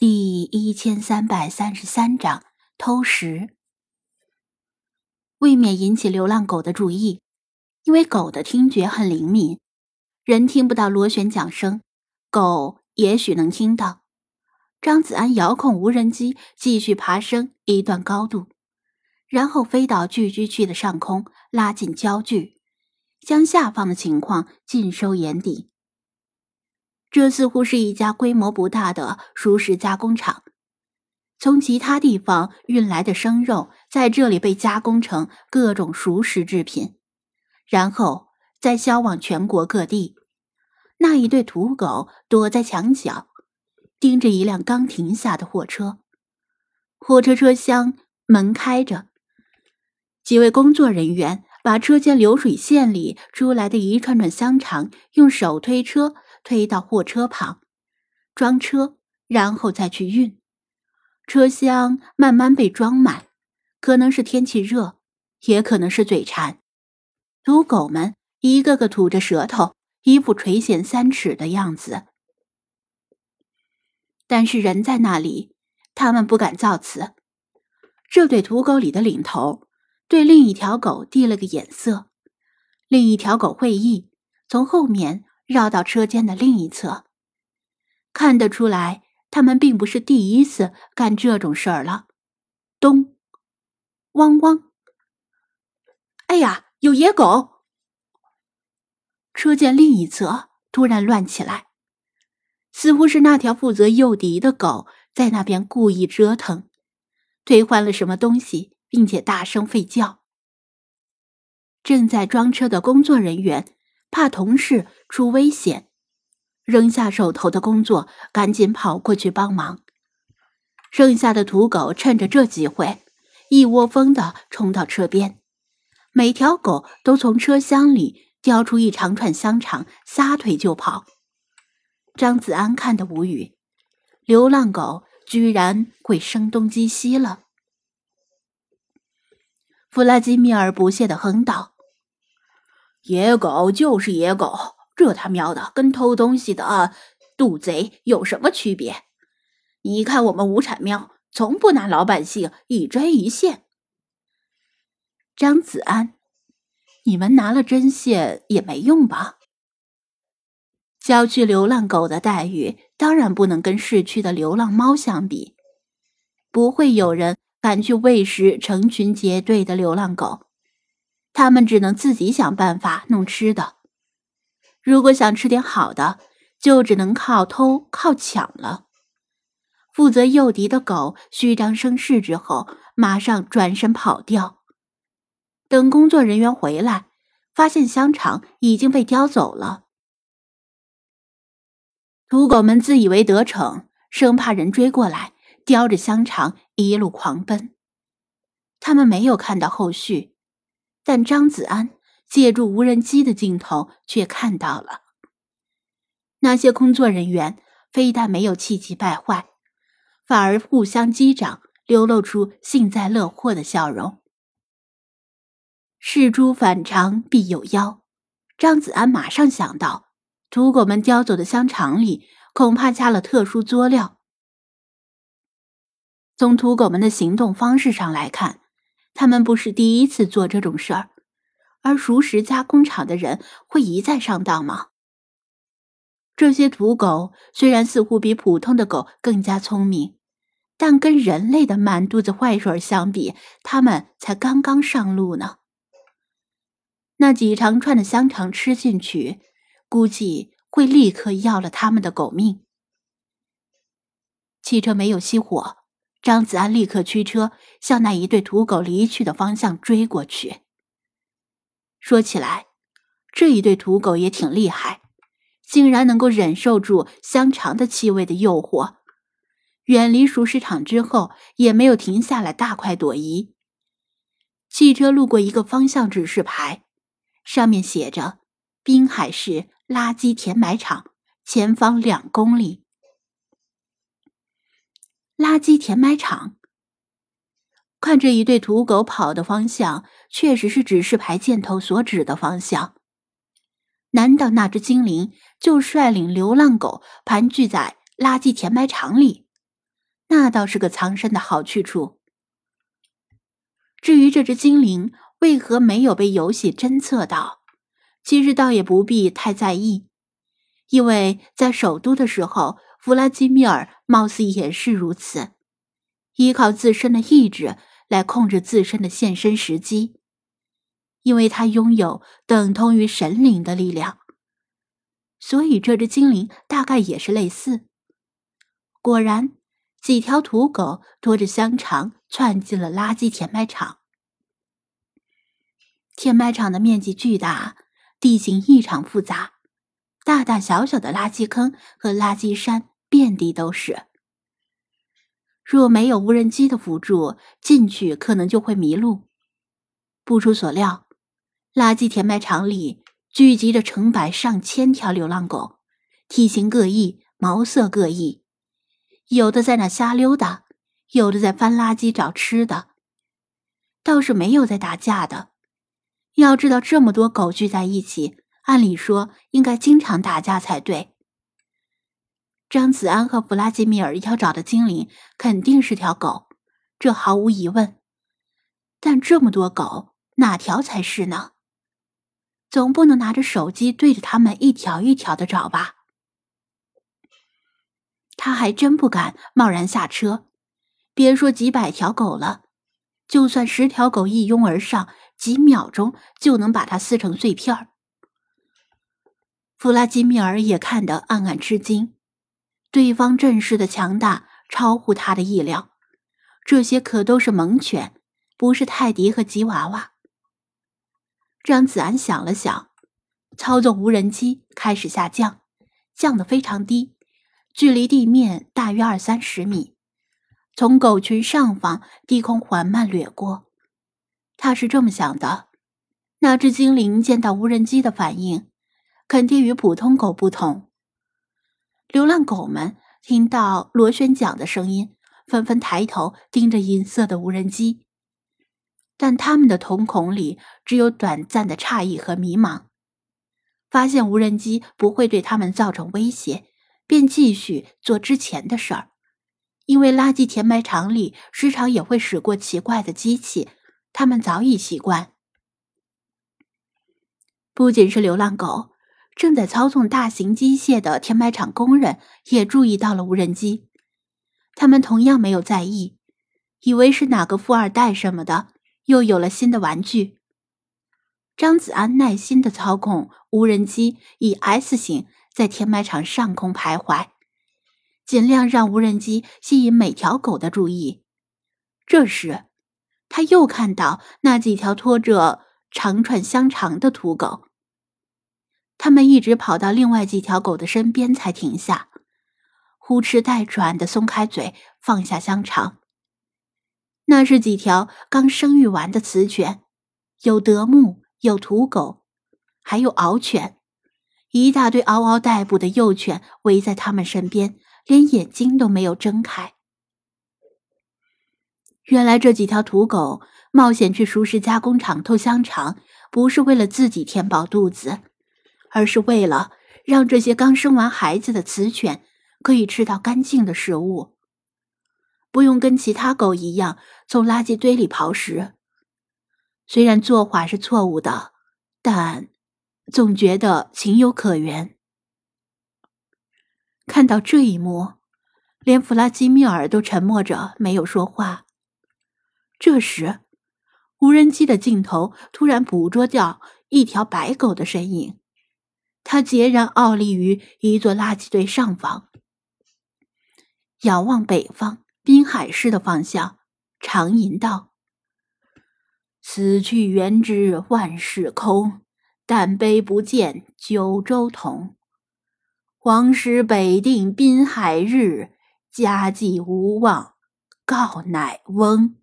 第一千三百三十三章偷食，未免引起流浪狗的注意，因为狗的听觉很灵敏，人听不到螺旋桨声，狗也许能听到。张子安遥控无人机继续爬升一段高度，然后飞到聚居区的上空，拉近焦距，将下方的情况尽收眼底。这似乎是一家规模不大的熟食加工厂，从其他地方运来的生肉在这里被加工成各种熟食制品，然后再销往全国各地。那一对土狗躲在墙角，盯着一辆刚停下的货车。货车车厢门开着，几位工作人员把车间流水线里出来的一串串香肠用手推车。推到货车旁，装车，然后再去运。车厢慢慢被装满，可能是天气热，也可能是嘴馋。土狗们一个个吐着舌头，一副垂涎三尺的样子。但是人在那里，他们不敢造次。这对土狗里的领头对另一条狗递了个眼色，另一条狗会意，从后面。绕到车间的另一侧，看得出来，他们并不是第一次干这种事儿了。咚，汪汪！哎呀，有野狗！车间另一侧突然乱起来，似乎是那条负责诱敌的狗在那边故意折腾，推翻了什么东西，并且大声吠叫。正在装车的工作人员。怕同事出危险，扔下手头的工作，赶紧跑过去帮忙。剩下的土狗趁着这机会，一窝蜂的冲到车边，每条狗都从车厢里叼出一长串香肠，撒腿就跑。张子安看得无语，流浪狗居然会声东击西了。弗拉基米尔不屑的哼道。野狗就是野狗，这他喵的跟偷东西的渡贼有什么区别？你看我们无产庙从不拿老百姓一针一线。张子安，你们拿了针线也没用吧？郊区流浪狗的待遇当然不能跟市区的流浪猫相比，不会有人敢去喂食成群结队的流浪狗。他们只能自己想办法弄吃的。如果想吃点好的，就只能靠偷、靠抢了。负责诱敌的狗虚张声势之后，马上转身跑掉。等工作人员回来，发现香肠已经被叼走了。土狗们自以为得逞，生怕人追过来，叼着香肠一路狂奔。他们没有看到后续。但张子安借助无人机的镜头却看到了，那些工作人员非但没有气急败坏，反而互相击掌，流露出幸灾乐祸的笑容。事出反常必有妖，张子安马上想到，土狗们叼走的香肠里恐怕加了特殊佐料。从土狗们的行动方式上来看。他们不是第一次做这种事儿，而熟食加工厂的人会一再上当吗？这些土狗虽然似乎比普通的狗更加聪明，但跟人类的满肚子坏水相比，它们才刚刚上路呢。那几长串的香肠吃进去，估计会立刻要了他们的狗命。汽车没有熄火。张子安立刻驱车向那一对土狗离去的方向追过去。说起来，这一对土狗也挺厉害，竟然能够忍受住香肠的气味的诱惑，远离熟食场之后也没有停下来大快朵颐。汽车路过一个方向指示牌，上面写着“滨海市垃圾填埋场，前方两公里”。垃圾填埋场。看这一对土狗跑的方向，确实是指示牌箭头所指的方向。难道那只精灵就率领流浪狗盘踞在垃圾填埋场里？那倒是个藏身的好去处。至于这只精灵为何没有被游戏侦测到，其实倒也不必太在意，因为在首都的时候，弗拉基米尔貌似也是如此，依靠自身的意志来控制自身的现身时机，因为他拥有等同于神灵的力量。所以这只精灵大概也是类似。果然，几条土狗拖着香肠窜进了垃圾填埋场。填埋场的面积巨大，地形异常复杂，大大小小的垃圾坑和垃圾山遍地都是。若没有无人机的辅助，进去可能就会迷路。不出所料，垃圾填埋场里。聚集着成百上千条流浪狗，体型各异，毛色各异，有的在那瞎溜达，有的在翻垃圾找吃的，倒是没有在打架的。要知道，这么多狗聚在一起，按理说应该经常打架才对。张子安和弗拉基米尔要找的精灵肯定是条狗，这毫无疑问。但这么多狗，哪条才是呢？总不能拿着手机对着他们一条一条的找吧？他还真不敢贸然下车。别说几百条狗了，就算十条狗一拥而上，几秒钟就能把它撕成碎片。弗拉基米尔也看得暗暗吃惊，对方阵势的强大超乎他的意料。这些可都是猛犬，不是泰迪和吉娃娃。张子安想了想，操纵无人机开始下降，降得非常低，距离地面大约二三十米，从狗群上方低空缓慢掠过。他是这么想的：那只精灵见到无人机的反应，肯定与普通狗不同。流浪狗们听到螺旋桨的声音，纷纷抬头盯着银色的无人机。但他们的瞳孔里只有短暂的诧异和迷茫，发现无人机不会对他们造成威胁，便继续做之前的事儿。因为垃圾填埋场里时常也会驶过奇怪的机器，他们早已习惯。不仅是流浪狗，正在操纵大型机械的填埋场工人也注意到了无人机，他们同样没有在意，以为是哪个富二代什么的。又有了新的玩具。张子安耐心的操控无人机，以 S 型在填埋场上空徘徊，尽量让无人机吸引每条狗的注意。这时，他又看到那几条拖着长串香肠的土狗，他们一直跑到另外几条狗的身边才停下，呼哧带喘的松开嘴，放下香肠。那是几条刚生育完的雌犬，有德牧，有土狗，还有獒犬，一大堆嗷嗷待哺的幼犬围在他们身边，连眼睛都没有睁开。原来这几条土狗冒险去熟食加工厂偷香肠，不是为了自己填饱肚子，而是为了让这些刚生完孩子的雌犬可以吃到干净的食物。不用跟其他狗一样从垃圾堆里刨食，虽然做法是错误的，但总觉得情有可原。看到这一幕，连弗拉基米尔都沉默着没有说话。这时，无人机的镜头突然捕捉到一条白狗的身影，他孑然傲立于一座垃圾堆上方，仰望北方。滨海市的方向，长吟道：“死去元知万事空，但悲不见九州同。王师北定滨海日，家祭无忘告乃翁。”